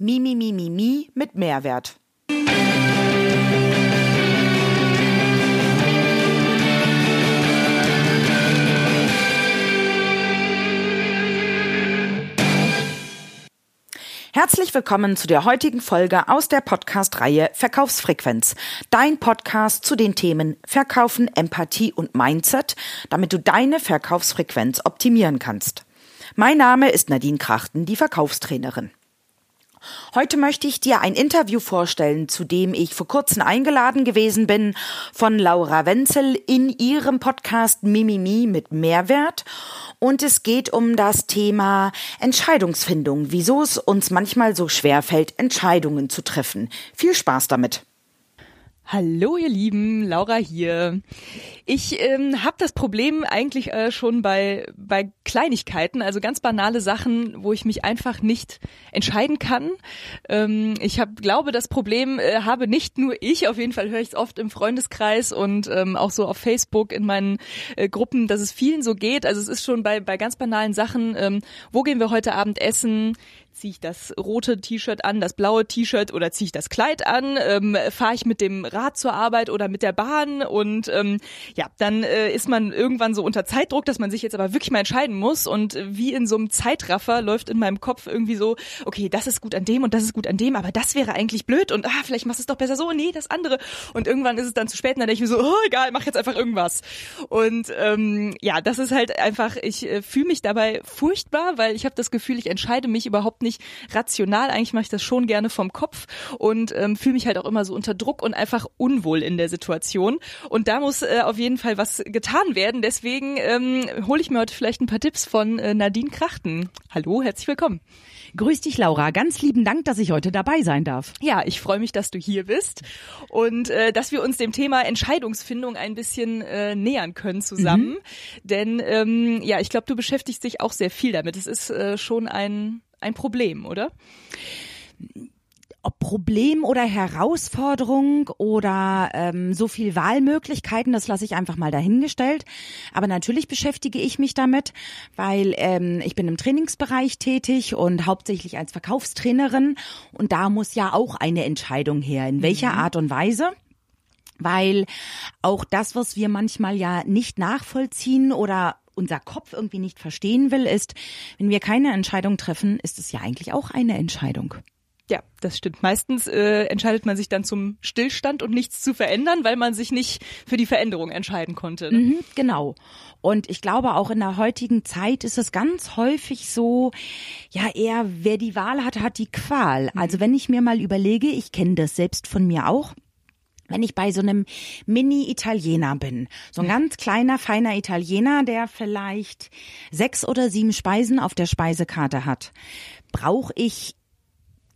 Mimi, mi, mi, mi mit Mehrwert. Herzlich willkommen zu der heutigen Folge aus der Podcast-Reihe Verkaufsfrequenz. Dein Podcast zu den Themen Verkaufen, Empathie und Mindset, damit du deine Verkaufsfrequenz optimieren kannst. Mein Name ist Nadine Krachten, die Verkaufstrainerin. Heute möchte ich dir ein Interview vorstellen, zu dem ich vor kurzem eingeladen gewesen bin von Laura Wenzel in ihrem Podcast Mimimi mit Mehrwert. Und es geht um das Thema Entscheidungsfindung, wieso es uns manchmal so schwer fällt, Entscheidungen zu treffen. Viel Spaß damit. Hallo ihr Lieben, Laura hier. Ich ähm, habe das Problem eigentlich äh, schon bei, bei Kleinigkeiten, also ganz banale Sachen, wo ich mich einfach nicht entscheiden kann. Ähm, ich hab, glaube, das Problem äh, habe nicht nur ich, auf jeden Fall höre ich es oft im Freundeskreis und ähm, auch so auf Facebook in meinen äh, Gruppen, dass es vielen so geht. Also es ist schon bei, bei ganz banalen Sachen, ähm, wo gehen wir heute Abend essen? Ziehe ich das rote T-Shirt an, das blaue T-Shirt oder ziehe ich das Kleid an, ähm, fahre ich mit dem Rad zur Arbeit oder mit der Bahn? Und ähm, ja, dann äh, ist man irgendwann so unter Zeitdruck, dass man sich jetzt aber wirklich mal entscheiden muss. Und wie in so einem Zeitraffer läuft in meinem Kopf irgendwie so, okay, das ist gut an dem und das ist gut an dem, aber das wäre eigentlich blöd und ah, vielleicht machst du es doch besser so, nee, das andere. Und irgendwann ist es dann zu spät und dann denke ich mir so, oh, egal, mach jetzt einfach irgendwas. Und ähm, ja, das ist halt einfach, ich äh, fühle mich dabei furchtbar, weil ich habe das Gefühl, ich entscheide mich überhaupt nicht nicht rational. Eigentlich mache ich das schon gerne vom Kopf und ähm, fühle mich halt auch immer so unter Druck und einfach unwohl in der Situation. Und da muss äh, auf jeden Fall was getan werden. Deswegen ähm, hole ich mir heute vielleicht ein paar Tipps von äh, Nadine Krachten. Hallo, herzlich willkommen. Grüß dich, Laura. Ganz lieben Dank, dass ich heute dabei sein darf. Ja, ich freue mich, dass du hier bist und äh, dass wir uns dem Thema Entscheidungsfindung ein bisschen äh, nähern können zusammen. Mhm. Denn ähm, ja, ich glaube, du beschäftigst dich auch sehr viel damit. Es ist äh, schon ein ein Problem, oder? ob Problem oder Herausforderung oder ähm, so viel Wahlmöglichkeiten, das lasse ich einfach mal dahingestellt. Aber natürlich beschäftige ich mich damit, weil ähm, ich bin im Trainingsbereich tätig und hauptsächlich als Verkaufstrainerin und da muss ja auch eine Entscheidung her, in welcher mhm. Art und Weise weil auch das, was wir manchmal ja nicht nachvollziehen oder unser Kopf irgendwie nicht verstehen will, ist, wenn wir keine Entscheidung treffen, ist es ja eigentlich auch eine Entscheidung. Ja, das stimmt. Meistens äh, entscheidet man sich dann zum Stillstand und nichts zu verändern, weil man sich nicht für die Veränderung entscheiden konnte. Ne? Mhm, genau. Und ich glaube, auch in der heutigen Zeit ist es ganz häufig so, ja, eher wer die Wahl hat, hat die Qual. Mhm. Also wenn ich mir mal überlege, ich kenne das selbst von mir auch, wenn ich bei so einem Mini-Italiener bin, so ein ganz kleiner, feiner Italiener, der vielleicht sechs oder sieben Speisen auf der Speisekarte hat, brauche ich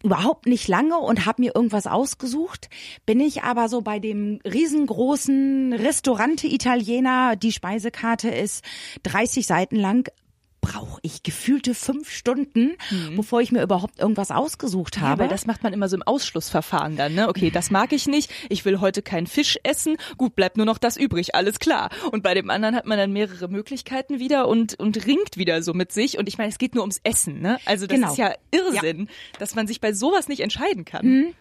überhaupt nicht lange und habe mir irgendwas ausgesucht. Bin ich aber so bei dem riesengroßen Restaurante Italiener, die Speisekarte ist 30 Seiten lang, brauche ich gefühlte fünf Stunden, mhm. bevor ich mir überhaupt irgendwas ausgesucht habe. Ja, weil das macht man immer so im Ausschlussverfahren dann, ne? Okay, das mag ich nicht, ich will heute keinen Fisch essen, gut, bleibt nur noch das übrig, alles klar. Und bei dem anderen hat man dann mehrere Möglichkeiten wieder und, und ringt wieder so mit sich. Und ich meine, es geht nur ums Essen, ne? Also das genau. ist ja Irrsinn, ja. dass man sich bei sowas nicht entscheiden kann. Mhm.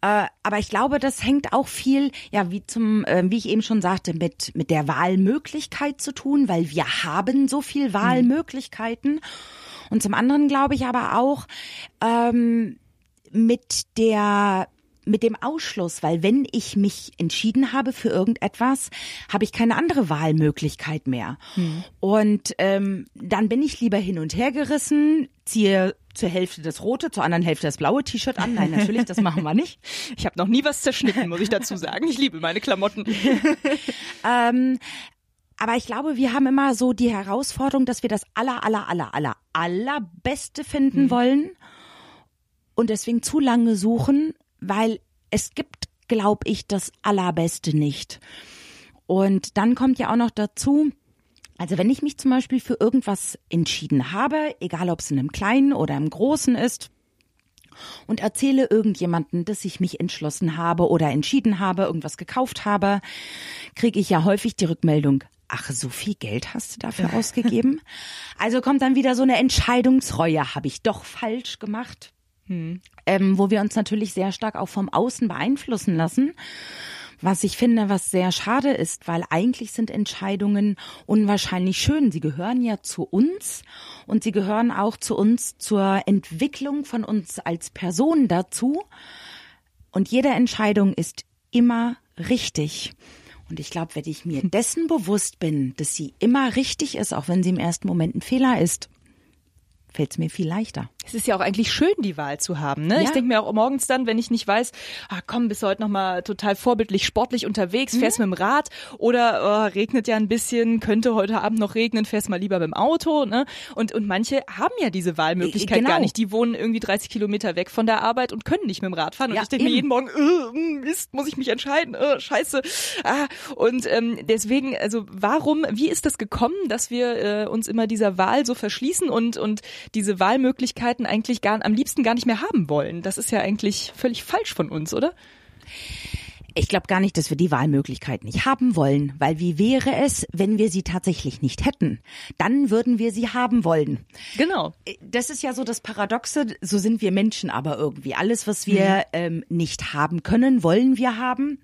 Äh, aber ich glaube, das hängt auch viel, ja, wie zum, äh, wie ich eben schon sagte, mit mit der Wahlmöglichkeit zu tun, weil wir haben so viel Wahlmöglichkeiten. Mhm. Und zum anderen glaube ich aber auch ähm, mit der mit dem Ausschluss, weil wenn ich mich entschieden habe für irgendetwas, habe ich keine andere Wahlmöglichkeit mehr. Hm. Und ähm, dann bin ich lieber hin und her gerissen, ziehe zur Hälfte das rote, zur anderen Hälfte das blaue T-Shirt an. Nein, natürlich, das machen wir nicht. Ich habe noch nie was zerschnitten, muss ich dazu sagen. Ich liebe meine Klamotten. ähm, aber ich glaube, wir haben immer so die Herausforderung, dass wir das aller, aller, aller, aller, allerbeste finden hm. wollen und deswegen zu lange suchen, weil es gibt, glaube ich, das allerbeste nicht. Und dann kommt ja auch noch dazu, also wenn ich mich zum Beispiel für irgendwas entschieden habe, egal ob es in einem kleinen oder im großen ist, und erzähle irgendjemanden, dass ich mich entschlossen habe oder entschieden habe, irgendwas gekauft habe, kriege ich ja häufig die Rückmeldung, ach, so viel Geld hast du dafür ausgegeben? Also kommt dann wieder so eine Entscheidungsreue, habe ich doch falsch gemacht? hm. ähm, wo wir uns natürlich sehr stark auch vom Außen beeinflussen lassen. Was ich finde, was sehr schade ist, weil eigentlich sind Entscheidungen unwahrscheinlich schön. Sie gehören ja zu uns und sie gehören auch zu uns zur Entwicklung von uns als Person dazu. Und jede Entscheidung ist immer richtig. Und ich glaube, wenn ich mir dessen bewusst bin, dass sie immer richtig ist, auch wenn sie im ersten Moment ein Fehler ist, fällt es mir viel leichter. Es ist ja auch eigentlich schön, die Wahl zu haben. Ne? Ja. Ich denke mir auch morgens dann, wenn ich nicht weiß, ah, komm, bist du heute nochmal total vorbildlich sportlich unterwegs, mhm. fährst mit dem Rad oder oh, regnet ja ein bisschen, könnte heute Abend noch regnen, fährst mal lieber mit dem Auto. Ne? Und, und manche haben ja diese Wahlmöglichkeit genau. gar nicht. Die wohnen irgendwie 30 Kilometer weg von der Arbeit und können nicht mit dem Rad fahren. Und ja, ich denke mir jeden Morgen, äh, Mist, muss ich mich entscheiden, äh, scheiße. Ah, und ähm, deswegen, also warum, wie ist das gekommen, dass wir äh, uns immer dieser Wahl so verschließen und, und diese Wahlmöglichkeit Möglichkeiten eigentlich gar, am liebsten gar nicht mehr haben wollen. Das ist ja eigentlich völlig falsch von uns, oder? Ich glaube gar nicht, dass wir die Wahlmöglichkeit nicht haben wollen, weil wie wäre es, wenn wir sie tatsächlich nicht hätten? Dann würden wir sie haben wollen. Genau. Äh, das ist ja so das Paradoxe, so sind wir Menschen aber irgendwie. Alles, was wir mhm. ähm, nicht haben können, wollen wir haben.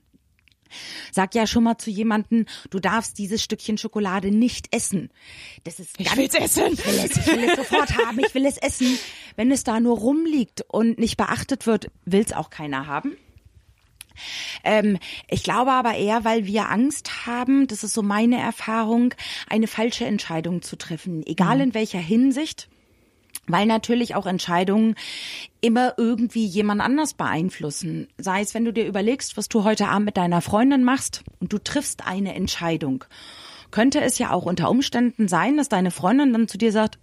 Sag ja schon mal zu jemanden, du darfst dieses Stückchen Schokolade nicht essen. Das ist ich will's essen. Ich will es, ich will es sofort haben. Ich will es essen. Wenn es da nur rumliegt und nicht beachtet wird, will's auch keiner haben. Ähm, ich glaube aber eher, weil wir Angst haben, das ist so meine Erfahrung, eine falsche Entscheidung zu treffen, egal mhm. in welcher Hinsicht weil natürlich auch Entscheidungen immer irgendwie jemand anders beeinflussen. Sei es, wenn du dir überlegst, was du heute Abend mit deiner Freundin machst und du triffst eine Entscheidung, könnte es ja auch unter Umständen sein, dass deine Freundin dann zu dir sagt,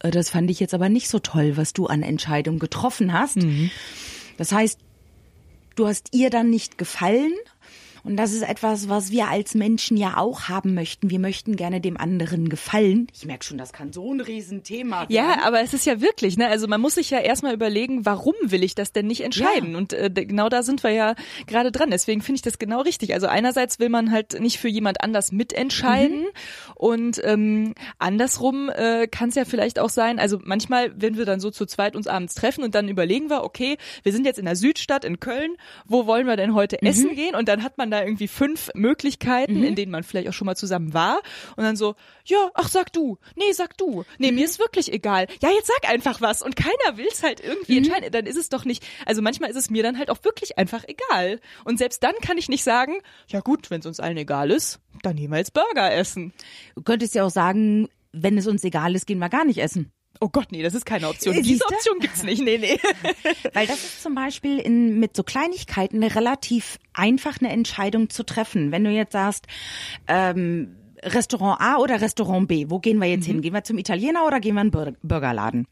das fand ich jetzt aber nicht so toll, was du an Entscheidung getroffen hast. Mhm. Das heißt, du hast ihr dann nicht gefallen und das ist etwas, was wir als Menschen ja auch haben möchten. Wir möchten gerne dem anderen gefallen. Ich merke schon, das kann so ein Riesenthema sein. Ja, aber es ist ja wirklich, ne? Also man muss sich ja erstmal überlegen, warum will ich das denn nicht entscheiden? Ja. Und äh, genau da sind wir ja gerade dran. Deswegen finde ich das genau richtig. Also einerseits will man halt nicht für jemand anders mitentscheiden mhm. und ähm, andersrum äh, kann es ja vielleicht auch sein, also manchmal, wenn wir dann so zu zweit uns abends treffen und dann überlegen wir, okay, wir sind jetzt in der Südstadt in Köln, wo wollen wir denn heute mhm. essen gehen? Und dann hat man da da irgendwie fünf Möglichkeiten, mhm. in denen man vielleicht auch schon mal zusammen war. Und dann so, ja, ach sag du, nee, sag du, nee, mhm. mir ist wirklich egal. Ja, jetzt sag einfach was. Und keiner will es halt irgendwie mhm. entscheiden. Dann ist es doch nicht, also manchmal ist es mir dann halt auch wirklich einfach egal. Und selbst dann kann ich nicht sagen, ja gut, wenn es uns allen egal ist, dann nehmen wir jetzt Burger essen. Du könntest ja auch sagen, wenn es uns egal ist, gehen wir gar nicht essen. Oh Gott, nee, das ist keine Option. Siehste? Diese Option gibt's nicht. Nee, nee. Weil das ist zum Beispiel in, mit so Kleinigkeiten relativ einfach eine Entscheidung zu treffen. Wenn du jetzt sagst, ähm, Restaurant A oder Restaurant B, wo gehen wir jetzt mhm. hin? Gehen wir zum Italiener oder gehen wir in den Burgerladen?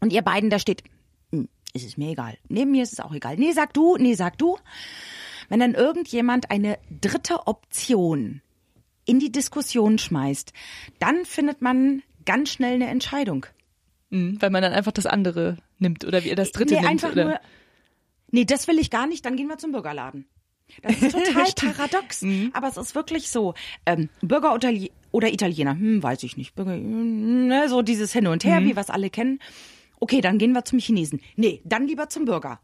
Und ihr beiden, da steht, hm, ist es mir egal. Neben mir ist es auch egal. Nee, sag du, nee, sag du. Wenn dann irgendjemand eine dritte Option in die Diskussion schmeißt, dann findet man ganz schnell eine Entscheidung. Mhm, weil man dann einfach das andere nimmt oder wie das dritte nee, nimmt. Einfach oder? Nur, nee, das will ich gar nicht, dann gehen wir zum Burgerladen. Das ist total paradox, mhm. aber es ist wirklich so. Ähm, Burger oder, oder Italiener, hm, weiß ich nicht. Burger, ne, so dieses Hin und Her, mhm. wie wir es alle kennen. Okay, dann gehen wir zum Chinesen. Nee, dann lieber zum Burger.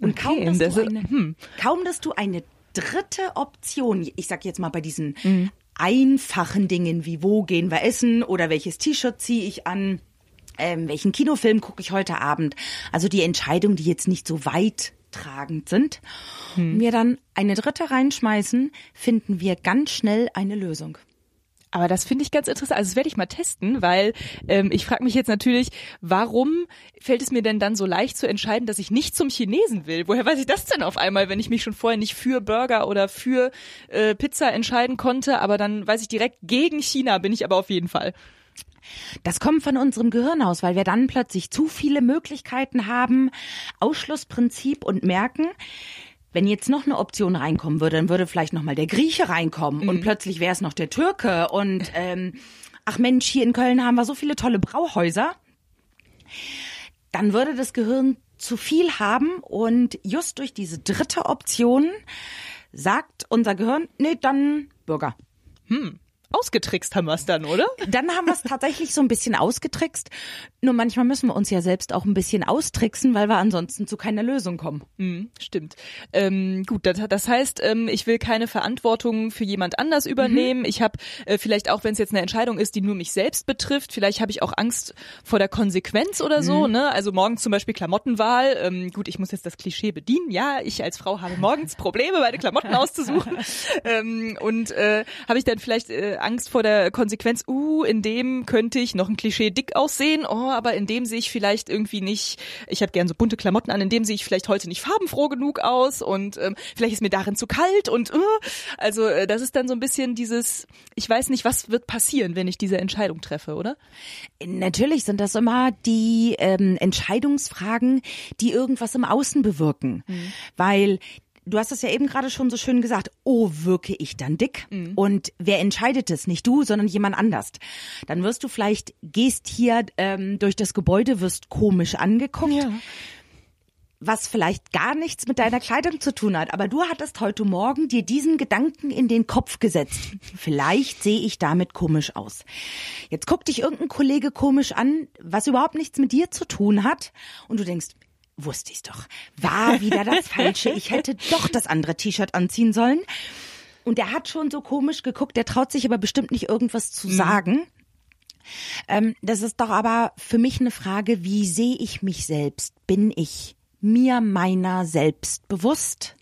Und okay, kaum, dass, das du eine, hm. kaum, dass du eine dritte Option, ich sag jetzt mal bei diesen mhm. einfachen Dingen wie wo gehen wir essen oder welches T-Shirt ziehe ich an, ähm, welchen Kinofilm gucke ich heute Abend. Also die Entscheidungen, die jetzt nicht so weit tragend sind. Hm. wir dann eine dritte reinschmeißen, finden wir ganz schnell eine Lösung. Aber das finde ich ganz interessant. Also das werde ich mal testen, weil ähm, ich frage mich jetzt natürlich, warum fällt es mir denn dann so leicht zu entscheiden, dass ich nicht zum Chinesen will? Woher weiß ich das denn auf einmal, wenn ich mich schon vorher nicht für Burger oder für äh, Pizza entscheiden konnte, aber dann weiß ich direkt, gegen China bin ich aber auf jeden Fall. Das kommt von unserem Gehirn aus, weil wir dann plötzlich zu viele Möglichkeiten haben, Ausschlussprinzip und merken, wenn jetzt noch eine Option reinkommen würde, dann würde vielleicht noch mal der Grieche reinkommen mhm. und plötzlich wäre es noch der Türke und ähm, ach Mensch, hier in Köln haben wir so viele tolle Brauhäuser. Dann würde das Gehirn zu viel haben und just durch diese dritte Option sagt unser Gehirn, nee, dann Bürger. Hm. Ausgetrickst haben wir es dann, oder? Dann haben wir es tatsächlich so ein bisschen ausgetrickst. Nur manchmal müssen wir uns ja selbst auch ein bisschen austricksen, weil wir ansonsten zu keiner Lösung kommen. Mhm, stimmt. Ähm, gut, das, das heißt, ähm, ich will keine Verantwortung für jemand anders übernehmen. Mhm. Ich habe äh, vielleicht auch, wenn es jetzt eine Entscheidung ist, die nur mich selbst betrifft, vielleicht habe ich auch Angst vor der Konsequenz oder so. Mhm. Ne? Also morgen zum Beispiel Klamottenwahl. Ähm, gut, ich muss jetzt das Klischee bedienen. Ja, ich als Frau habe morgens Probleme, meine Klamotten auszusuchen. ähm, und äh, habe ich dann vielleicht äh, Angst vor der Konsequenz, uh, in dem könnte ich noch ein Klischee dick aussehen, oh, aber in dem sehe ich vielleicht irgendwie nicht, ich habe gern so bunte Klamotten an, in dem sehe ich vielleicht heute nicht farbenfroh genug aus und ähm, vielleicht ist mir darin zu kalt und uh, also äh, das ist dann so ein bisschen dieses, ich weiß nicht, was wird passieren, wenn ich diese Entscheidung treffe, oder? Natürlich sind das immer die ähm, Entscheidungsfragen, die irgendwas im Außen bewirken, mhm. weil du hast es ja eben gerade schon so schön gesagt, oh, wirke ich dann dick? Mhm. Und wer entscheidet es? Nicht du, sondern jemand anders. Dann wirst du vielleicht, gehst hier ähm, durch das Gebäude, wirst komisch angeguckt. Ja. Was vielleicht gar nichts mit deiner Kleidung zu tun hat, aber du hattest heute Morgen dir diesen Gedanken in den Kopf gesetzt. Vielleicht sehe ich damit komisch aus. Jetzt guckt dich irgendein Kollege komisch an, was überhaupt nichts mit dir zu tun hat, und du denkst, wusste ich's doch. War wieder das Falsche. Ich hätte doch das andere T-Shirt anziehen sollen. Und der hat schon so komisch geguckt, der traut sich aber bestimmt nicht irgendwas zu mhm. sagen. Ähm, das ist doch aber für mich eine Frage, wie sehe ich mich selbst? Bin ich mir meiner selbst bewusst?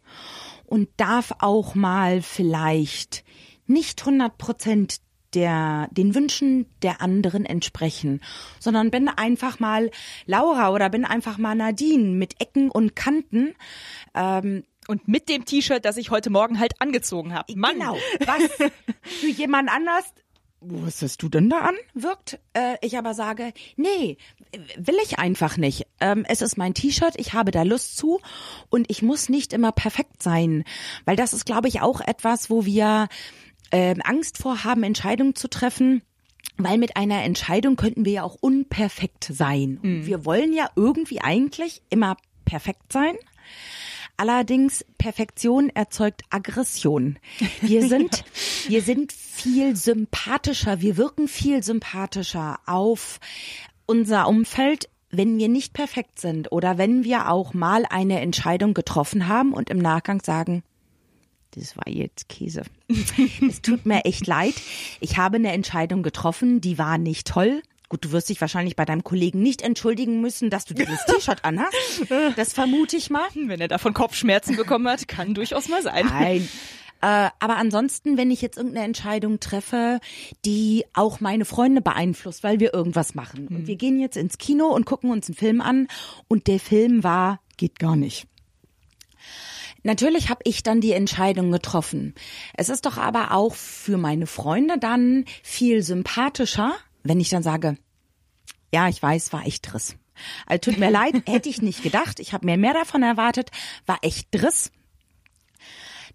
Und darf auch mal vielleicht nicht 100 Prozent der, den Wünschen der anderen entsprechen, sondern bin einfach mal Laura oder bin einfach mal Nadine mit Ecken und Kanten. Ähm, und mit dem T-Shirt, das ich heute Morgen halt angezogen habe. Mann. Genau. Was für jemand anders was hast du denn da an? Wirkt. Äh, ich aber sage, nee, will ich einfach nicht. Ähm, es ist mein T-Shirt, ich habe da Lust zu und ich muss nicht immer perfekt sein. Weil das ist, glaube ich, auch etwas, wo wir äh, Angst vor haben, Entscheidungen zu treffen. Weil mit einer Entscheidung könnten wir ja auch unperfekt sein. Mhm. Wir wollen ja irgendwie eigentlich immer perfekt sein. Allerdings Perfektion erzeugt Aggression. Wir sind, wir sind viel sympathischer, wir wirken viel sympathischer auf unser Umfeld, wenn wir nicht perfekt sind oder wenn wir auch mal eine Entscheidung getroffen haben und im Nachgang sagen, das war jetzt Käse. es tut mir echt leid. Ich habe eine Entscheidung getroffen, die war nicht toll. Gut, du wirst dich wahrscheinlich bei deinem Kollegen nicht entschuldigen müssen, dass du dieses T-Shirt anhast. Das vermute ich mal. Wenn er davon Kopfschmerzen bekommen hat, kann durchaus mal sein. Nein. Äh, aber ansonsten, wenn ich jetzt irgendeine Entscheidung treffe, die auch meine Freunde beeinflusst, weil wir irgendwas machen. Und hm. wir gehen jetzt ins Kino und gucken uns einen Film an und der Film war, geht gar nicht. Natürlich habe ich dann die Entscheidung getroffen. Es ist doch aber auch für meine Freunde dann viel sympathischer, wenn ich dann sage, ja, ich weiß, war echt Driss. Also tut mir leid, hätte ich nicht gedacht. Ich habe mir mehr davon erwartet, war echt Driss.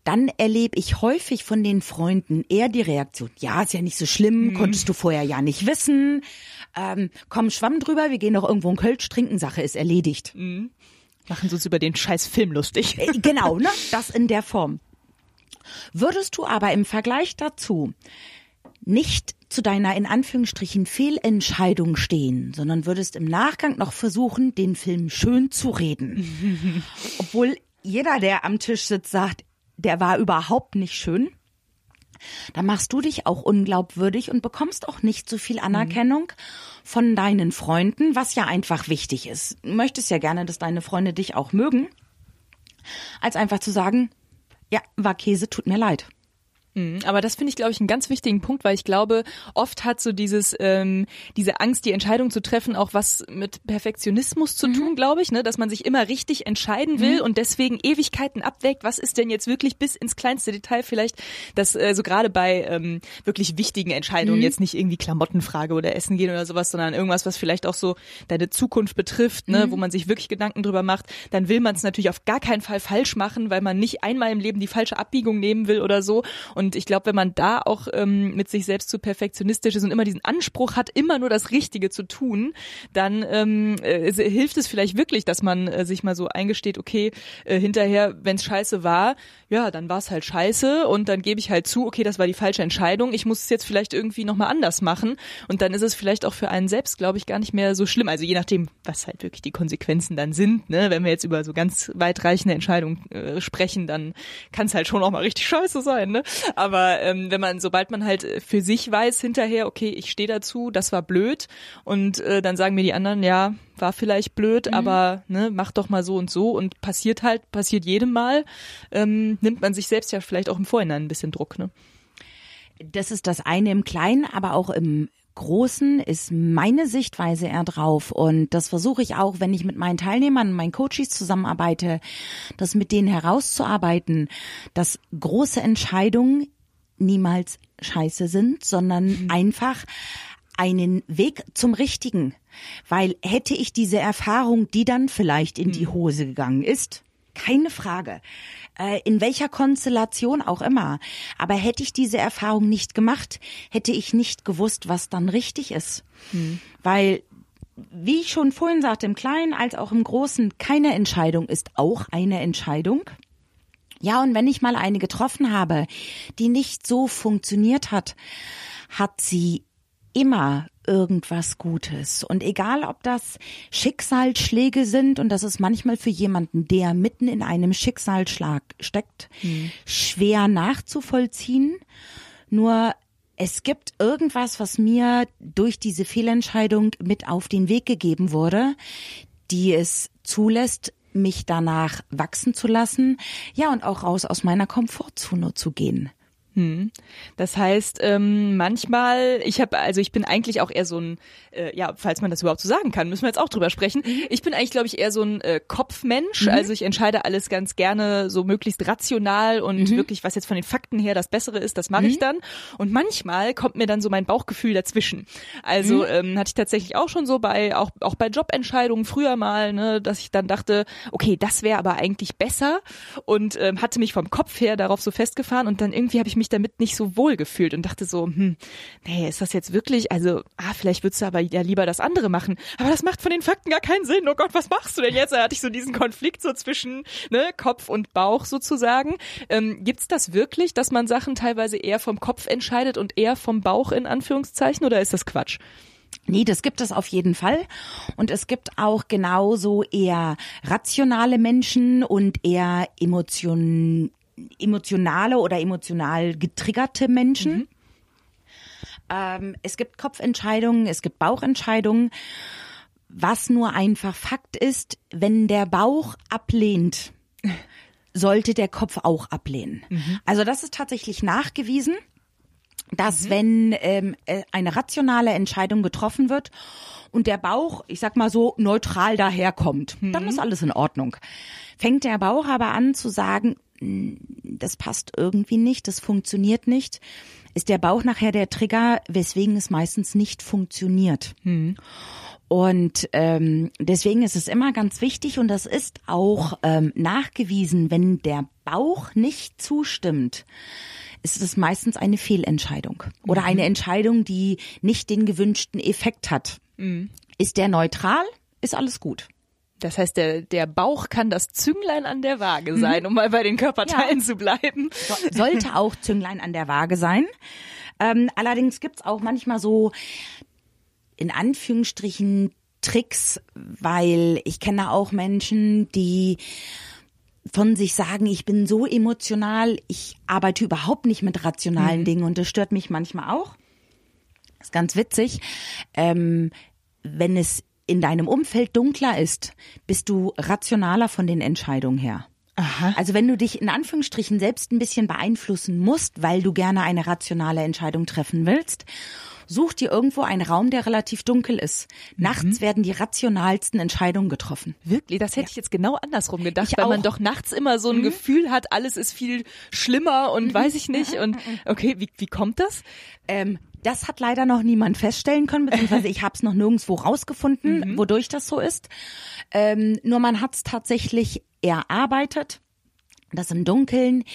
Dann erlebe ich häufig von den Freunden eher die Reaktion, ja, ist ja nicht so schlimm, mhm. konntest du vorher ja nicht wissen. Ähm, komm, schwamm drüber, wir gehen doch irgendwo einen Kölsch trinken, Sache ist erledigt. Mhm. Machen Sie uns über den scheiß Film lustig. Äh, genau, ne? Das in der Form. Würdest du aber im Vergleich dazu nicht zu deiner in Anführungsstrichen Fehlentscheidung stehen, sondern würdest im Nachgang noch versuchen, den Film schön zu reden. Obwohl jeder, der am Tisch sitzt, sagt, der war überhaupt nicht schön dann machst du dich auch unglaubwürdig und bekommst auch nicht so viel Anerkennung mhm. von deinen Freunden, was ja einfach wichtig ist. Du möchtest ja gerne, dass deine Freunde dich auch mögen, als einfach zu sagen, ja, war Käse, tut mir leid. Mhm. Aber das finde ich, glaube ich, einen ganz wichtigen Punkt, weil ich glaube, oft hat so dieses ähm, diese Angst, die Entscheidung zu treffen, auch was mit Perfektionismus zu mhm. tun, glaube ich, ne, dass man sich immer richtig entscheiden will mhm. und deswegen Ewigkeiten abwägt, was ist denn jetzt wirklich bis ins kleinste Detail vielleicht, dass äh, so gerade bei ähm, wirklich wichtigen Entscheidungen mhm. jetzt nicht irgendwie Klamottenfrage oder Essen gehen oder sowas, sondern irgendwas, was vielleicht auch so deine Zukunft betrifft, ne, mhm. wo man sich wirklich Gedanken drüber macht, dann will man es natürlich auf gar keinen Fall falsch machen, weil man nicht einmal im Leben die falsche Abbiegung nehmen will oder so. Und Und ich glaube, wenn man da auch ähm, mit sich selbst zu perfektionistisch ist und immer diesen Anspruch hat, immer nur das Richtige zu tun, dann ähm, äh, hilft es vielleicht wirklich, dass man äh, sich mal so eingesteht, okay, äh, hinterher, wenn es scheiße war, ja, dann war es halt scheiße und dann gebe ich halt zu, okay, das war die falsche Entscheidung. Ich muss es jetzt vielleicht irgendwie nochmal anders machen. Und dann ist es vielleicht auch für einen selbst, glaube ich, gar nicht mehr so schlimm. Also je nachdem, was halt wirklich die Konsequenzen dann sind. Ne? Wenn wir jetzt über so ganz weitreichende Entscheidungen äh, sprechen, dann kann es halt schon auch mal richtig scheiße sein. Ne? Aber ähm, wenn man, sobald man halt für sich weiß hinterher, okay, ich stehe dazu, das war blöd und äh, dann sagen mir die anderen, ja, war vielleicht blöd, mhm. aber ne, mach doch mal so und so und passiert halt, passiert jedem Mal, ähm, nimmt man sich selbst ja vielleicht auch im Vorhinein ein bisschen Druck. Ne? Das ist das eine im Kleinen, aber auch im Großen ist meine Sichtweise eher drauf. Und das versuche ich auch, wenn ich mit meinen Teilnehmern, meinen Coaches zusammenarbeite, das mit denen herauszuarbeiten, dass große Entscheidungen niemals scheiße sind, sondern mhm. einfach einen Weg zum Richtigen. Weil hätte ich diese Erfahrung, die dann vielleicht in die hm. Hose gegangen ist, keine Frage, äh, in welcher Konstellation auch immer. Aber hätte ich diese Erfahrung nicht gemacht, hätte ich nicht gewusst, was dann richtig ist. Hm. Weil wie ich schon vorhin sagte, im Kleinen als auch im Großen, keine Entscheidung ist auch eine Entscheidung. Ja, und wenn ich mal eine getroffen habe, die nicht so funktioniert hat, hat sie immer irgendwas Gutes. Und egal, ob das Schicksalsschläge sind, und das ist manchmal für jemanden, der mitten in einem Schicksalsschlag steckt, hm. schwer nachzuvollziehen. Nur es gibt irgendwas, was mir durch diese Fehlentscheidung mit auf den Weg gegeben wurde, die es zulässt, mich danach wachsen zu lassen, ja, und auch raus aus meiner Komfortzone zu gehen. Hm. Das heißt, ähm, manchmal, ich habe, also ich bin eigentlich auch eher so ein, äh, ja, falls man das überhaupt so sagen kann, müssen wir jetzt auch drüber sprechen. Mhm. Ich bin eigentlich, glaube ich, eher so ein äh, Kopfmensch. Mhm. Also ich entscheide alles ganz gerne so möglichst rational und mhm. wirklich, was jetzt von den Fakten her das Bessere ist, das mache ich mhm. dann. Und manchmal kommt mir dann so mein Bauchgefühl dazwischen. Also mhm. ähm, hatte ich tatsächlich auch schon so bei, auch, auch bei Jobentscheidungen früher mal, ne, dass ich dann dachte, okay, das wäre aber eigentlich besser und ähm, hatte mich vom Kopf her darauf so festgefahren und dann irgendwie habe ich mich damit nicht so wohl gefühlt und dachte so, hm, nee, ist das jetzt wirklich, also, ah, vielleicht würdest du aber ja lieber das andere machen. Aber das macht von den Fakten gar keinen Sinn. Oh Gott, was machst du denn jetzt? Da hatte ich so diesen Konflikt so zwischen ne, Kopf und Bauch sozusagen. Ähm, gibt's das wirklich, dass man Sachen teilweise eher vom Kopf entscheidet und eher vom Bauch in Anführungszeichen oder ist das Quatsch? Nee, das gibt es auf jeden Fall. Und es gibt auch genauso eher rationale Menschen und eher emotion emotionale oder emotional getriggerte Menschen. Mhm. Ähm, es gibt Kopfentscheidungen, es gibt Bauchentscheidungen. Was nur einfach Fakt ist, wenn der Bauch ablehnt, sollte der Kopf auch ablehnen. Mhm. Also das ist tatsächlich nachgewiesen, dass mhm. wenn ähm, äh, eine rationale Entscheidung getroffen wird und der Bauch, ich sag mal so, neutral daherkommt, mhm. dann ist alles in Ordnung. Fängt der Bauch aber an zu sagen, das passt irgendwie nicht, das funktioniert nicht, ist der Bauch nachher der Trigger, weswegen es meistens nicht funktioniert. Hm. Und ähm, deswegen ist es immer ganz wichtig und das ist auch ähm, nachgewiesen, wenn der Bauch nicht zustimmt, ist es meistens eine Fehlentscheidung oder mhm. eine Entscheidung, die nicht den gewünschten Effekt hat. Mhm. Ist der neutral, ist alles gut. Das heißt, der, der Bauch kann das Zünglein an der Waage sein, mhm. um mal bei den Körperteilen ja. zu bleiben. So, sollte auch Zünglein an der Waage sein. Ähm, allerdings gibt's auch manchmal so in Anführungsstrichen Tricks, weil ich kenne auch Menschen, die von sich sagen, ich bin so emotional, ich arbeite überhaupt nicht mit rationalen mhm. Dingen und das stört mich manchmal auch. Das ist ganz witzig. Ähm, wenn es in deinem Umfeld dunkler ist, bist du rationaler von den Entscheidungen her. Aha. Also wenn du dich in Anführungsstrichen selbst ein bisschen beeinflussen musst, weil du gerne eine rationale Entscheidung treffen willst, such dir irgendwo einen Raum, der relativ dunkel ist. Nachts mhm. werden die rationalsten Entscheidungen getroffen. Wirklich? Das hätte ja. ich jetzt genau andersrum gedacht, ich weil auch. man doch nachts immer so ein mhm. Gefühl hat, alles ist viel schlimmer und mhm. weiß ich nicht. Und okay, wie, wie kommt das? Ähm, das hat leider noch niemand feststellen können, beziehungsweise ich habe es noch nirgendwo rausgefunden, mhm. wodurch das so ist. Ähm, nur man hat es tatsächlich erarbeitet dass im Dunkeln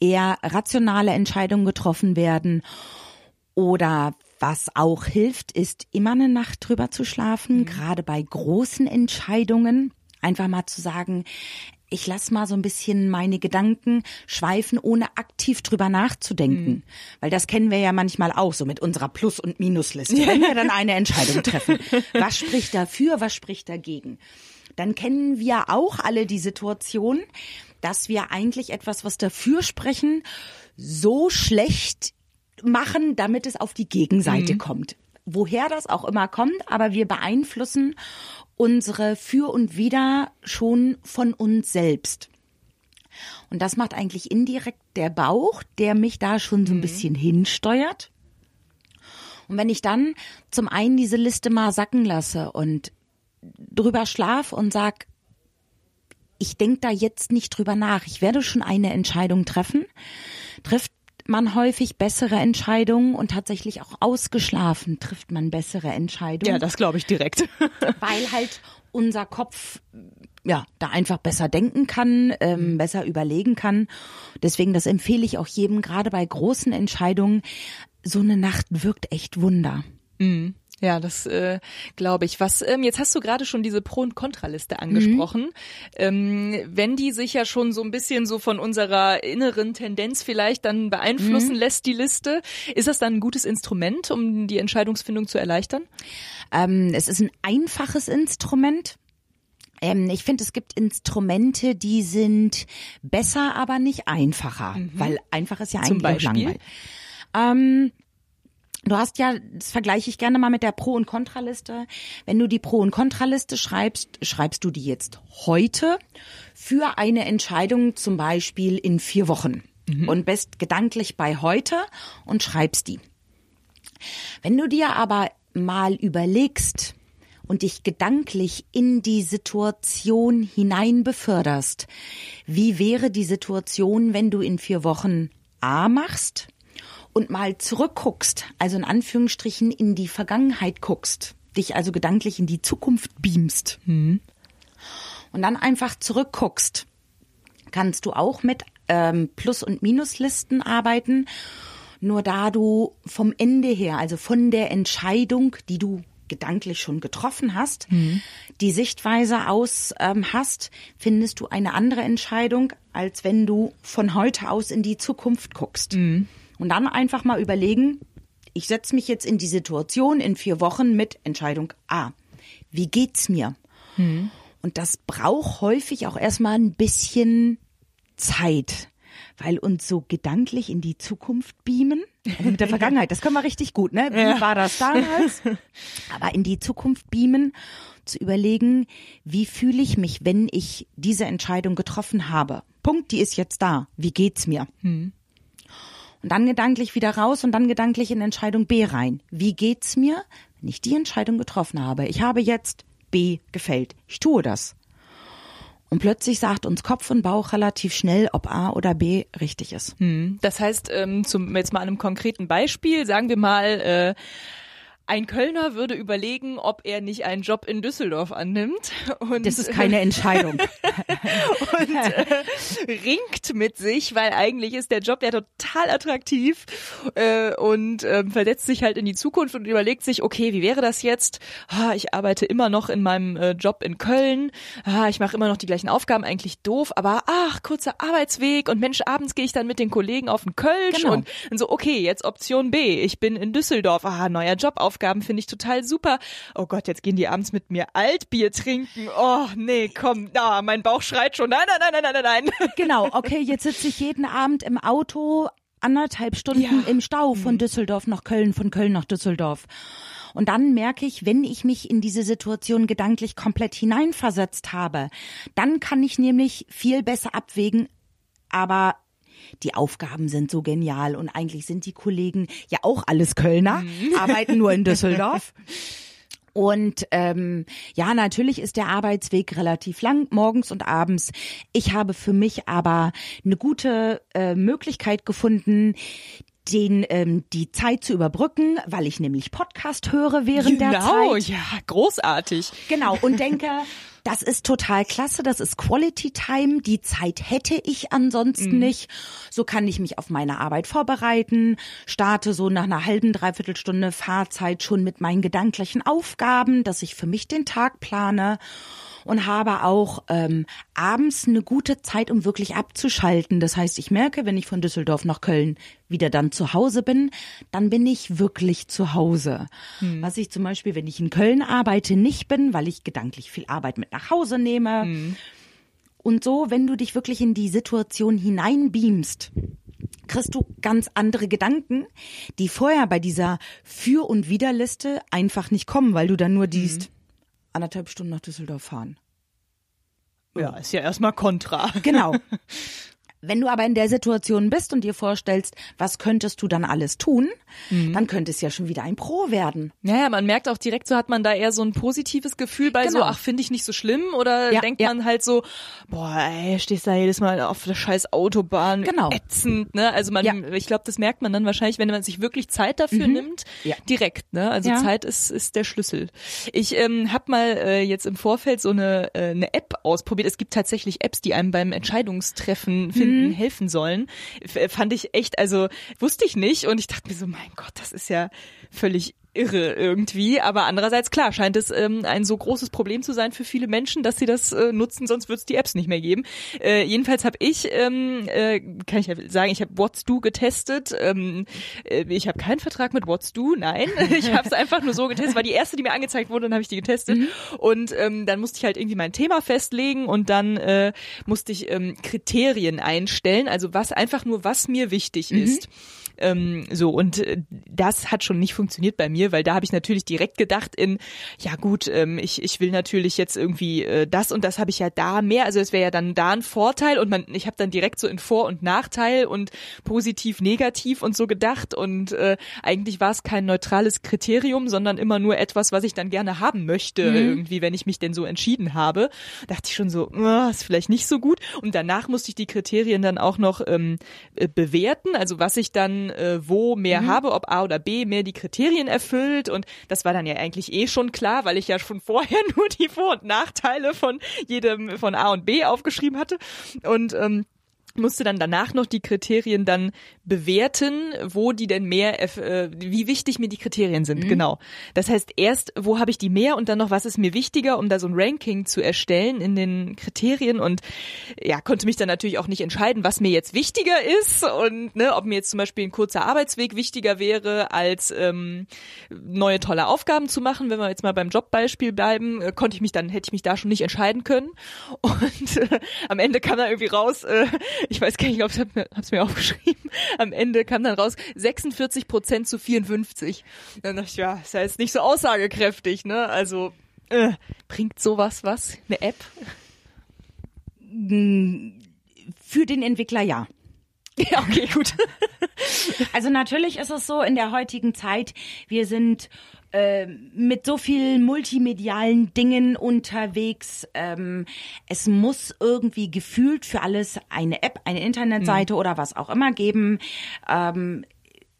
eher rationale Entscheidungen getroffen werden oder was auch hilft, ist immer eine Nacht drüber zu schlafen, mhm. gerade bei großen Entscheidungen. Einfach mal zu sagen, ich lass mal so ein bisschen meine Gedanken schweifen, ohne aktiv drüber nachzudenken. Mhm. Weil das kennen wir ja manchmal auch so mit unserer Plus- und Minusliste. Wenn wir dann eine Entscheidung treffen. Was spricht dafür, was spricht dagegen? Dann kennen wir auch alle die Situation, dass wir eigentlich etwas, was dafür sprechen, so schlecht machen, damit es auf die Gegenseite mhm. kommt. Woher das auch immer kommt, aber wir beeinflussen unsere Für und Wider schon von uns selbst. Und das macht eigentlich indirekt der Bauch, der mich da schon so ein mhm. bisschen hinsteuert. Und wenn ich dann zum einen diese Liste mal sacken lasse und drüber schlaf und sag, ich denke da jetzt nicht drüber nach, ich werde schon eine Entscheidung treffen, trifft man häufig bessere Entscheidungen und tatsächlich auch ausgeschlafen trifft man bessere Entscheidungen. Ja, das glaube ich direkt. weil halt unser Kopf ja da einfach besser denken kann, ähm, mhm. besser überlegen kann. Deswegen, das empfehle ich auch jedem, gerade bei großen Entscheidungen. So eine Nacht wirkt echt Wunder. Mhm. Ja, das äh, glaube ich. Was ähm, jetzt hast du gerade schon diese Pro- und Kontraliste angesprochen. Mhm. Ähm, wenn die sich ja schon so ein bisschen so von unserer inneren Tendenz vielleicht dann beeinflussen mhm. lässt, die Liste, ist das dann ein gutes Instrument, um die Entscheidungsfindung zu erleichtern? Ähm, es ist ein einfaches Instrument. Ähm, ich finde, es gibt Instrumente, die sind besser, aber nicht einfacher, mhm. weil einfach ist ja eigentlich auch langweilig. Ähm, Du hast ja, das vergleiche ich gerne mal mit der Pro- und Kontraliste. Wenn du die Pro- und Kontraliste schreibst, schreibst du die jetzt heute für eine Entscheidung zum Beispiel in vier Wochen mhm. und bist gedanklich bei heute und schreibst die. Wenn du dir aber mal überlegst und dich gedanklich in die Situation hinein beförderst, wie wäre die Situation, wenn du in vier Wochen A machst, und mal zurückguckst, also in Anführungsstrichen in die Vergangenheit guckst, dich also gedanklich in die Zukunft beamst mhm. und dann einfach zurückguckst, kannst du auch mit ähm, Plus- und Minuslisten arbeiten. Nur da du vom Ende her, also von der Entscheidung, die du gedanklich schon getroffen hast, mhm. die Sichtweise aus ähm, hast, findest du eine andere Entscheidung, als wenn du von heute aus in die Zukunft guckst. Mhm. Und dann einfach mal überlegen, ich setze mich jetzt in die Situation in vier Wochen mit Entscheidung A. Wie geht's mir? Hm. Und das braucht häufig auch erstmal ein bisschen Zeit, weil uns so gedanklich in die Zukunft beamen. Also mit der Vergangenheit, das können wir richtig gut, ne? Wie ja. war das damals? Aber in die Zukunft beamen, zu überlegen, wie fühle ich mich, wenn ich diese Entscheidung getroffen habe? Punkt, die ist jetzt da. Wie geht's mir? Hm. Und dann gedanklich wieder raus und dann gedanklich in Entscheidung B rein. Wie geht's mir, wenn ich die Entscheidung getroffen habe? Ich habe jetzt B gefällt. Ich tue das. Und plötzlich sagt uns Kopf und Bauch relativ schnell, ob A oder B richtig ist. Hm. Das heißt, ähm, zum, jetzt mal einem konkreten Beispiel, sagen wir mal, äh, ein Kölner würde überlegen, ob er nicht einen Job in Düsseldorf annimmt. Und, das ist keine Entscheidung. und äh, ringt mit sich, weil eigentlich ist der Job ja total attraktiv äh, und äh, versetzt sich halt in die Zukunft und überlegt sich, okay, wie wäre das jetzt? Ah, ich arbeite immer noch in meinem äh, Job in Köln. Ah, ich mache immer noch die gleichen Aufgaben, eigentlich doof, aber ach, kurzer Arbeitsweg und Mensch, abends gehe ich dann mit den Kollegen auf den Kölsch genau. und, und so, okay, jetzt Option B, ich bin in Düsseldorf. Ah, neuer Job auf Aufgaben finde ich total super. Oh Gott, jetzt gehen die abends mit mir Altbier trinken. Oh, nee, komm, da, mein Bauch schreit schon. Nein, nein, nein, nein, nein, nein. Genau, okay, jetzt sitze ich jeden Abend im Auto anderthalb Stunden ja. im Stau von mhm. Düsseldorf nach Köln, von Köln nach Düsseldorf. Und dann merke ich, wenn ich mich in diese Situation gedanklich komplett hineinversetzt habe, dann kann ich nämlich viel besser abwägen, aber die Aufgaben sind so genial und eigentlich sind die Kollegen ja auch alles Kölner, mhm. arbeiten nur in Düsseldorf. Und ähm, ja, natürlich ist der Arbeitsweg relativ lang, morgens und abends. Ich habe für mich aber eine gute äh, Möglichkeit gefunden, den ähm, die Zeit zu überbrücken, weil ich nämlich Podcast höre während genau, der Zeit. Genau, ja, großartig. Genau und denke, das ist total klasse, das ist Quality Time, die Zeit hätte ich ansonsten mhm. nicht. So kann ich mich auf meine Arbeit vorbereiten, starte so nach einer halben, dreiviertel Stunde Fahrzeit schon mit meinen gedanklichen Aufgaben, dass ich für mich den Tag plane und habe auch ähm, abends eine gute Zeit, um wirklich abzuschalten. Das heißt, ich merke, wenn ich von Düsseldorf nach Köln wieder dann zu Hause bin, dann bin ich wirklich zu Hause. Hm. Was ich zum Beispiel, wenn ich in Köln arbeite, nicht bin, weil ich gedanklich viel Arbeit mit nach Hause nehme. Hm. Und so, wenn du dich wirklich in die Situation hineinbeamst, kriegst du ganz andere Gedanken, die vorher bei dieser Für- und Widerliste einfach nicht kommen, weil du dann nur diest, hm anderthalb Stunden nach Düsseldorf fahren. Ja, ist ja erstmal kontra. Genau. Wenn du aber in der Situation bist und dir vorstellst, was könntest du dann alles tun, mhm. dann könnte es ja schon wieder ein Pro werden. Ja, ja, man merkt auch direkt, so hat man da eher so ein positives Gefühl bei genau. so, ach, finde ich nicht so schlimm oder ja, denkt ja. man halt so, boah, ey, stehst da jedes Mal auf der scheiß Autobahn, genau. ätzend, ne? Also man, ja. ich glaube, das merkt man dann wahrscheinlich, wenn man sich wirklich Zeit dafür mhm. nimmt, direkt, ne? Also Zeit ist ist der Schlüssel. Ich ähm, habe mal äh, jetzt im Vorfeld so eine äh, eine App ausprobiert. Es gibt tatsächlich Apps, die einem beim Entscheidungstreffen finden mhm. Helfen sollen. F fand ich echt, also wusste ich nicht und ich dachte mir so, mein Gott, das ist ja völlig irre irgendwie. Aber andererseits, klar, scheint es ähm, ein so großes Problem zu sein für viele Menschen, dass sie das äh, nutzen, sonst wird es die Apps nicht mehr geben. Äh, jedenfalls habe ich, ähm, äh, kann ich ja sagen, ich habe What's Do getestet. Ähm, äh, ich habe keinen Vertrag mit What's Do, nein. ich habe es einfach nur so getestet, war die erste, die mir angezeigt wurde, dann habe ich die getestet. Mhm. Und ähm, dann musste ich halt irgendwie mein Thema festlegen und dann äh, musste ich ähm, Kriterien einstellen, also was einfach nur, was mir wichtig mhm. ist. Ähm, so, und äh, das hat schon nicht funktioniert bei mir, weil da habe ich natürlich direkt gedacht in, ja gut, ähm, ich, ich will natürlich jetzt irgendwie äh, das und das habe ich ja da mehr, also es wäre ja dann da ein Vorteil und man, ich habe dann direkt so in Vor- und Nachteil und positiv, negativ und so gedacht und äh, eigentlich war es kein neutrales Kriterium, sondern immer nur etwas, was ich dann gerne haben möchte, mhm. irgendwie, wenn ich mich denn so entschieden habe. dachte ich schon so, oh, ist vielleicht nicht so gut und danach musste ich die Kriterien dann auch noch ähm, äh, bewerten, also was ich dann äh, wo mehr mhm. habe, ob A oder B mehr die Kriterien erfüllt. Und das war dann ja eigentlich eh schon klar, weil ich ja schon vorher nur die Vor- und Nachteile von jedem von A und B aufgeschrieben hatte. Und ähm, musste dann danach noch die Kriterien dann bewerten, wo die denn mehr, äh, wie wichtig mir die Kriterien sind, mhm. genau. Das heißt, erst, wo habe ich die mehr und dann noch, was ist mir wichtiger, um da so ein Ranking zu erstellen in den Kriterien und ja, konnte mich dann natürlich auch nicht entscheiden, was mir jetzt wichtiger ist und ne, ob mir jetzt zum Beispiel ein kurzer Arbeitsweg wichtiger wäre, als ähm, neue tolle Aufgaben zu machen. Wenn wir jetzt mal beim Jobbeispiel bleiben, äh, konnte ich mich dann, hätte ich mich da schon nicht entscheiden können und äh, am Ende kam da irgendwie raus, äh, ich weiß gar nicht, ob ich hab's mir aufgeschrieben. Am Ende kam dann raus 46 Prozent zu 54. Dann dachte ich, ja, ist ja jetzt nicht so aussagekräftig, ne? Also äh, bringt sowas was? Eine App? Für den Entwickler ja. Ja, okay, gut. Also natürlich ist es so in der heutigen Zeit, wir sind äh, mit so vielen multimedialen Dingen unterwegs. Ähm, es muss irgendwie gefühlt für alles eine App, eine Internetseite mhm. oder was auch immer geben. Ähm,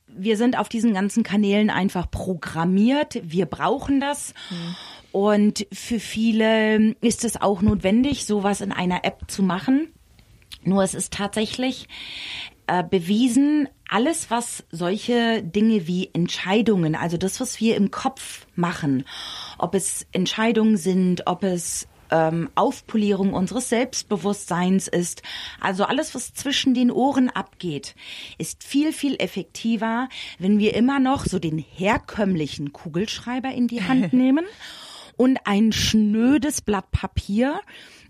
wir sind auf diesen ganzen Kanälen einfach programmiert. Wir brauchen das. Mhm. Und für viele ist es auch notwendig, sowas in einer App zu machen. Nur es ist tatsächlich äh, bewiesen, alles, was solche Dinge wie Entscheidungen, also das, was wir im Kopf machen, ob es Entscheidungen sind, ob es ähm, Aufpolierung unseres Selbstbewusstseins ist, also alles, was zwischen den Ohren abgeht, ist viel, viel effektiver, wenn wir immer noch so den herkömmlichen Kugelschreiber in die Hand nehmen und ein schnödes Blatt Papier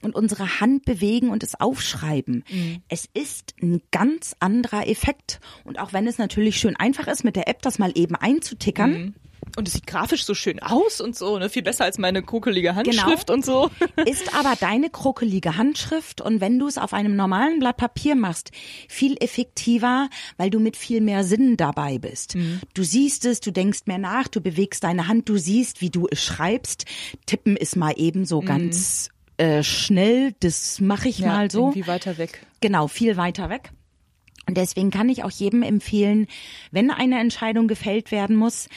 und unsere Hand bewegen und es aufschreiben. Mhm. Es ist ein ganz anderer Effekt. Und auch wenn es natürlich schön einfach ist, mit der App das mal eben einzutickern, mhm. Und es sieht grafisch so schön aus und so, ne? Viel besser als meine krokelige Handschrift genau. und so. Ist aber deine krokelige Handschrift und wenn du es auf einem normalen Blatt Papier machst, viel effektiver, weil du mit viel mehr Sinn dabei bist. Mhm. Du siehst es, du denkst mehr nach, du bewegst deine Hand, du siehst, wie du es schreibst. Tippen ist mal eben so mhm. ganz äh, schnell, das mache ich ja, mal so. Irgendwie weiter weg. Genau, viel weiter weg. Und deswegen kann ich auch jedem empfehlen, wenn eine Entscheidung gefällt werden muss,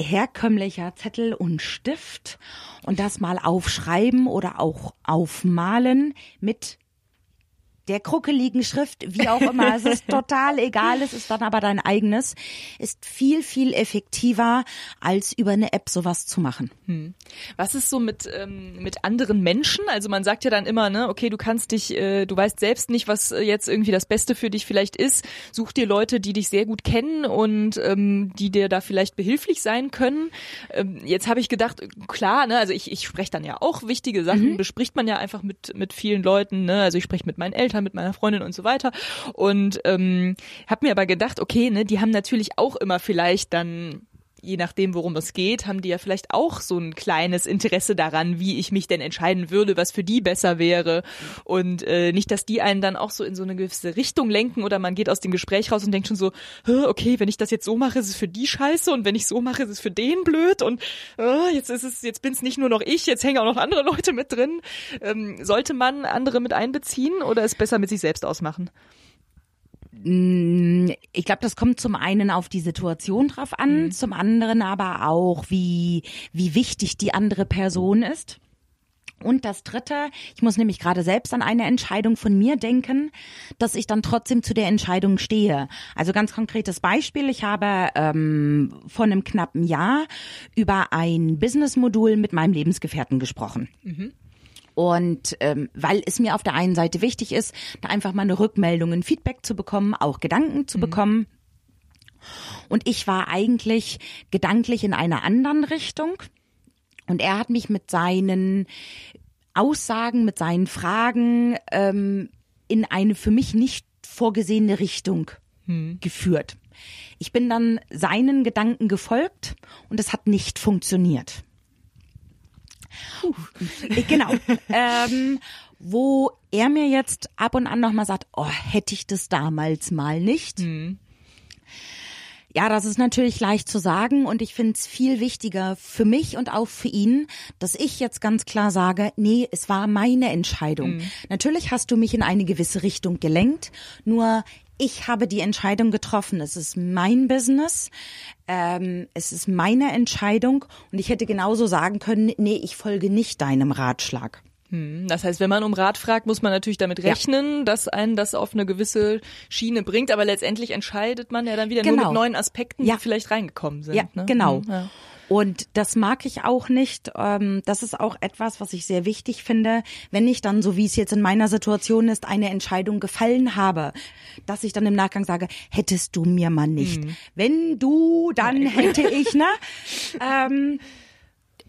herkömmlicher Zettel und Stift und das mal aufschreiben oder auch aufmalen mit der kruckeligen Schrift, wie auch immer, es ist total egal, es ist dann aber dein eigenes, ist viel, viel effektiver, als über eine App sowas zu machen. Hm. Was ist so mit, ähm, mit anderen Menschen? Also man sagt ja dann immer, ne, okay, du kannst dich, äh, du weißt selbst nicht, was jetzt irgendwie das Beste für dich vielleicht ist. Such dir Leute, die dich sehr gut kennen und ähm, die dir da vielleicht behilflich sein können. Ähm, jetzt habe ich gedacht, klar, ne, also ich, ich spreche dann ja auch wichtige Sachen, mhm. bespricht man ja einfach mit, mit vielen Leuten, ne? Also ich spreche mit meinen Eltern Eltern, mit meiner Freundin und so weiter. Und ähm, habe mir aber gedacht, okay, ne, die haben natürlich auch immer vielleicht dann je nachdem, worum es geht, haben die ja vielleicht auch so ein kleines Interesse daran, wie ich mich denn entscheiden würde, was für die besser wäre. Und äh, nicht, dass die einen dann auch so in so eine gewisse Richtung lenken oder man geht aus dem Gespräch raus und denkt schon so, okay, wenn ich das jetzt so mache, ist es für die scheiße und wenn ich so mache, ist es für den blöd und äh, jetzt ist es, jetzt bin es nicht nur noch ich, jetzt hängen auch noch andere Leute mit drin. Ähm, sollte man andere mit einbeziehen oder ist besser mit sich selbst ausmachen? Mm, ich glaube, das kommt zum einen auf die Situation drauf an, mhm. zum anderen aber auch, wie, wie wichtig die andere Person ist. Und das Dritte, ich muss nämlich gerade selbst an eine Entscheidung von mir denken, dass ich dann trotzdem zu der Entscheidung stehe. Also ganz konkretes Beispiel, ich habe ähm, vor einem knappen Jahr über ein Business-Modul mit meinem Lebensgefährten gesprochen. Mhm. Und ähm, weil es mir auf der einen Seite wichtig ist, da einfach mal eine Rückmeldung, ein Feedback zu bekommen, auch Gedanken zu mhm. bekommen. Und ich war eigentlich gedanklich in einer anderen Richtung. Und er hat mich mit seinen Aussagen, mit seinen Fragen ähm, in eine für mich nicht vorgesehene Richtung hm. geführt. Ich bin dann seinen Gedanken gefolgt und es hat nicht funktioniert. Genau. ähm, wo er mir jetzt ab und an nochmal sagt, oh, hätte ich das damals mal nicht. Mhm. Ja, das ist natürlich leicht zu sagen und ich finde es viel wichtiger für mich und auch für ihn, dass ich jetzt ganz klar sage, nee, es war meine Entscheidung. Mhm. Natürlich hast du mich in eine gewisse Richtung gelenkt, nur ich habe die Entscheidung getroffen. Es ist mein Business. Ähm, es ist meine Entscheidung. Und ich hätte genauso sagen können, nee, ich folge nicht deinem Ratschlag. Hm, das heißt, wenn man um Rat fragt, muss man natürlich damit rechnen, ja. dass einen das auf eine gewisse Schiene bringt. Aber letztendlich entscheidet man ja dann wieder genau. nur mit genau. neuen Aspekten, ja. die vielleicht reingekommen sind. Ja, ne? genau. Hm, ja. Und das mag ich auch nicht. Ähm, das ist auch etwas, was ich sehr wichtig finde, wenn ich dann, so wie es jetzt in meiner Situation ist, eine Entscheidung gefallen habe, dass ich dann im Nachgang sage, hättest du mir mal nicht. Mhm. Wenn du, dann hätte ich, ne? ähm,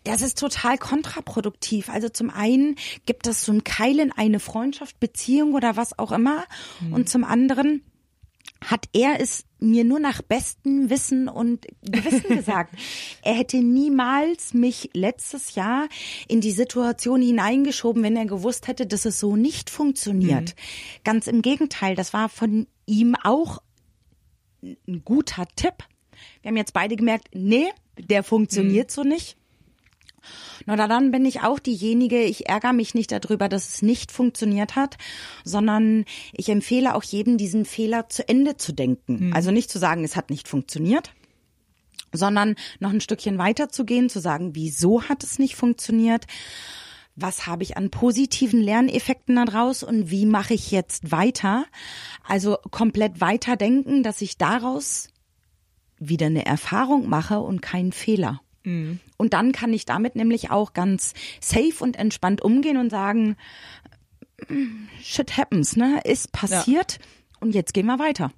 das ist total kontraproduktiv. Also zum einen gibt es so ein Keil in eine Freundschaft, Beziehung oder was auch immer. Mhm. Und zum anderen hat er es mir nur nach bestem Wissen und Gewissen gesagt. er hätte niemals mich letztes Jahr in die Situation hineingeschoben, wenn er gewusst hätte, dass es so nicht funktioniert. Mhm. Ganz im Gegenteil, das war von ihm auch ein guter Tipp. Wir haben jetzt beide gemerkt, nee, der funktioniert mhm. so nicht. Na, dann bin ich auch diejenige, ich ärgere mich nicht darüber, dass es nicht funktioniert hat, sondern ich empfehle auch jedem, diesen Fehler zu Ende zu denken. Mhm. Also nicht zu sagen, es hat nicht funktioniert, sondern noch ein Stückchen weiter zu gehen, zu sagen, wieso hat es nicht funktioniert? was habe ich an positiven Lerneffekten daraus und wie mache ich jetzt weiter? Also komplett weiterdenken, dass ich daraus wieder eine Erfahrung mache und keinen Fehler. Mhm. Und dann kann ich damit nämlich auch ganz safe und entspannt umgehen und sagen, shit happens, ne? Ist passiert ja. und jetzt gehen wir weiter.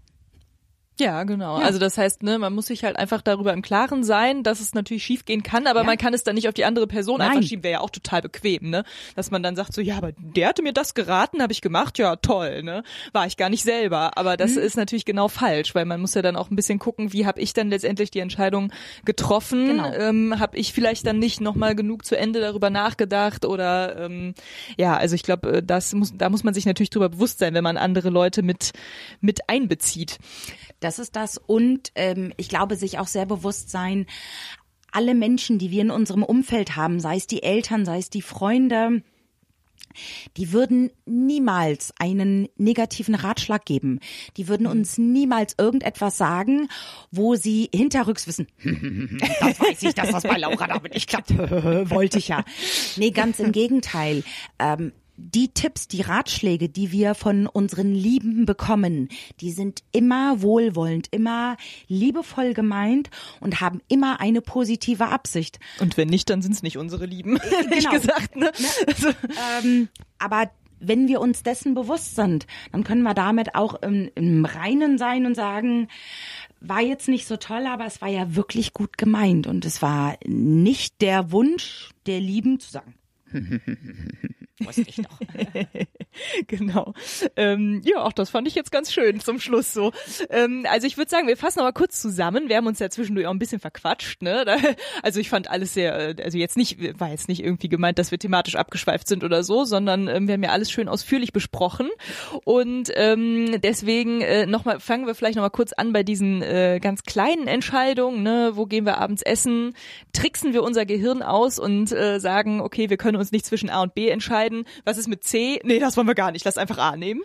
Ja, genau. Ja. Also das heißt, ne, man muss sich halt einfach darüber im Klaren sein, dass es natürlich schiefgehen kann, aber ja. man kann es dann nicht auf die andere Person Nein. einfach schieben, wäre ja auch total bequem, ne? Dass man dann sagt so, ja, aber der hatte mir das geraten, habe ich gemacht, ja, toll, ne? War ich gar nicht selber, aber das mhm. ist natürlich genau falsch, weil man muss ja dann auch ein bisschen gucken, wie habe ich dann letztendlich die Entscheidung getroffen? Genau. Ähm, habe ich vielleicht dann nicht nochmal genug zu Ende darüber nachgedacht oder ähm, ja, also ich glaube, äh, das muss da muss man sich natürlich drüber bewusst sein, wenn man andere Leute mit mit einbezieht. Das ist das. Und ähm, ich glaube, sich auch sehr bewusst sein, alle Menschen, die wir in unserem Umfeld haben, sei es die Eltern, sei es die Freunde, die würden niemals einen negativen Ratschlag geben. Die würden uns niemals irgendetwas sagen, wo sie hinterrücks wissen, das weiß ich, dass das bei Laura damit nicht klappt. Wollte ich ja. Nee, ganz im Gegenteil. Ähm, die Tipps, die Ratschläge, die wir von unseren Lieben bekommen, die sind immer wohlwollend, immer liebevoll gemeint und haben immer eine positive Absicht. Und wenn nicht, dann sind es nicht unsere Lieben, genau. gesagt. Ne? Also. Ähm, aber wenn wir uns dessen bewusst sind, dann können wir damit auch im, im Reinen sein und sagen, war jetzt nicht so toll, aber es war ja wirklich gut gemeint und es war nicht der Wunsch der Lieben zu sagen. Wusste ich doch. genau. Ähm, ja, auch das fand ich jetzt ganz schön zum Schluss so. Ähm, also ich würde sagen, wir fassen mal kurz zusammen. Wir haben uns ja zwischendurch auch ein bisschen verquatscht. Ne? Da, also ich fand alles sehr, äh, also jetzt nicht, war jetzt nicht irgendwie gemeint, dass wir thematisch abgeschweift sind oder so, sondern ähm, wir haben ja alles schön ausführlich besprochen. Und ähm, deswegen äh, noch mal, fangen wir vielleicht noch mal kurz an bei diesen äh, ganz kleinen Entscheidungen. Ne? Wo gehen wir abends essen? Tricksen wir unser Gehirn aus und äh, sagen, okay, wir können uns nicht zwischen A und B entscheiden. Was ist mit C? Nee, das wollen wir gar nicht. Lass einfach A nehmen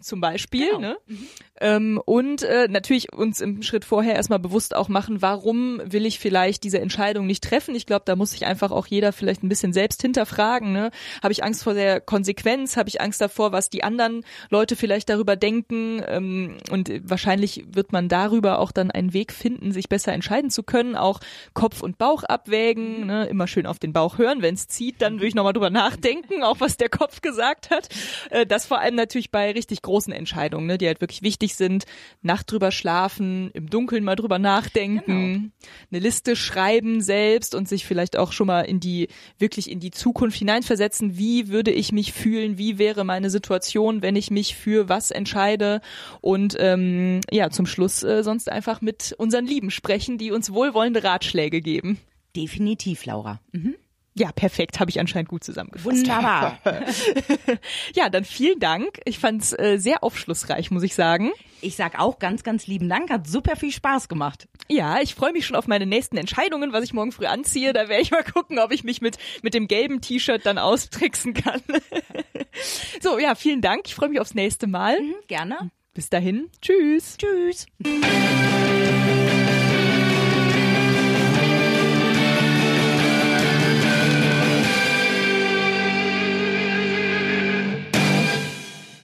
zum Beispiel. Genau. Ne? Mhm. Ähm, und äh, natürlich uns im Schritt vorher erstmal bewusst auch machen, warum will ich vielleicht diese Entscheidung nicht treffen. Ich glaube, da muss sich einfach auch jeder vielleicht ein bisschen selbst hinterfragen. Ne? Habe ich Angst vor der Konsequenz? Habe ich Angst davor, was die anderen Leute vielleicht darüber denken? Ähm, und wahrscheinlich wird man darüber auch dann einen Weg finden, sich besser entscheiden zu können. Auch Kopf und Bauch abwägen. Ne? Immer schön auf den Bauch hören. Wenn es zieht, dann würde ich nochmal drüber nachdenken, auch was der Kopf gesagt hat. Äh, das vor allem natürlich bei richtig großen Entscheidungen, ne, die halt wirklich wichtig sind. Nacht drüber schlafen, im Dunkeln mal drüber nachdenken, genau. eine Liste schreiben selbst und sich vielleicht auch schon mal in die, wirklich in die Zukunft hineinversetzen. Wie würde ich mich fühlen? Wie wäre meine Situation, wenn ich mich für was entscheide? Und ähm, ja, zum Schluss äh, sonst einfach mit unseren Lieben sprechen, die uns wohlwollende Ratschläge geben. Definitiv, Laura. Mhm. Ja, perfekt, habe ich anscheinend gut zusammengefasst. Wunderbar. ja, dann vielen Dank. Ich fand's äh, sehr aufschlussreich, muss ich sagen. Ich sag auch ganz, ganz lieben Dank. Hat super viel Spaß gemacht. Ja, ich freue mich schon auf meine nächsten Entscheidungen, was ich morgen früh anziehe. Da werde ich mal gucken, ob ich mich mit, mit dem gelben T-Shirt dann austricksen kann. so, ja, vielen Dank. Ich freue mich aufs nächste Mal. Mhm, gerne. Bis dahin. Tschüss. Tschüss.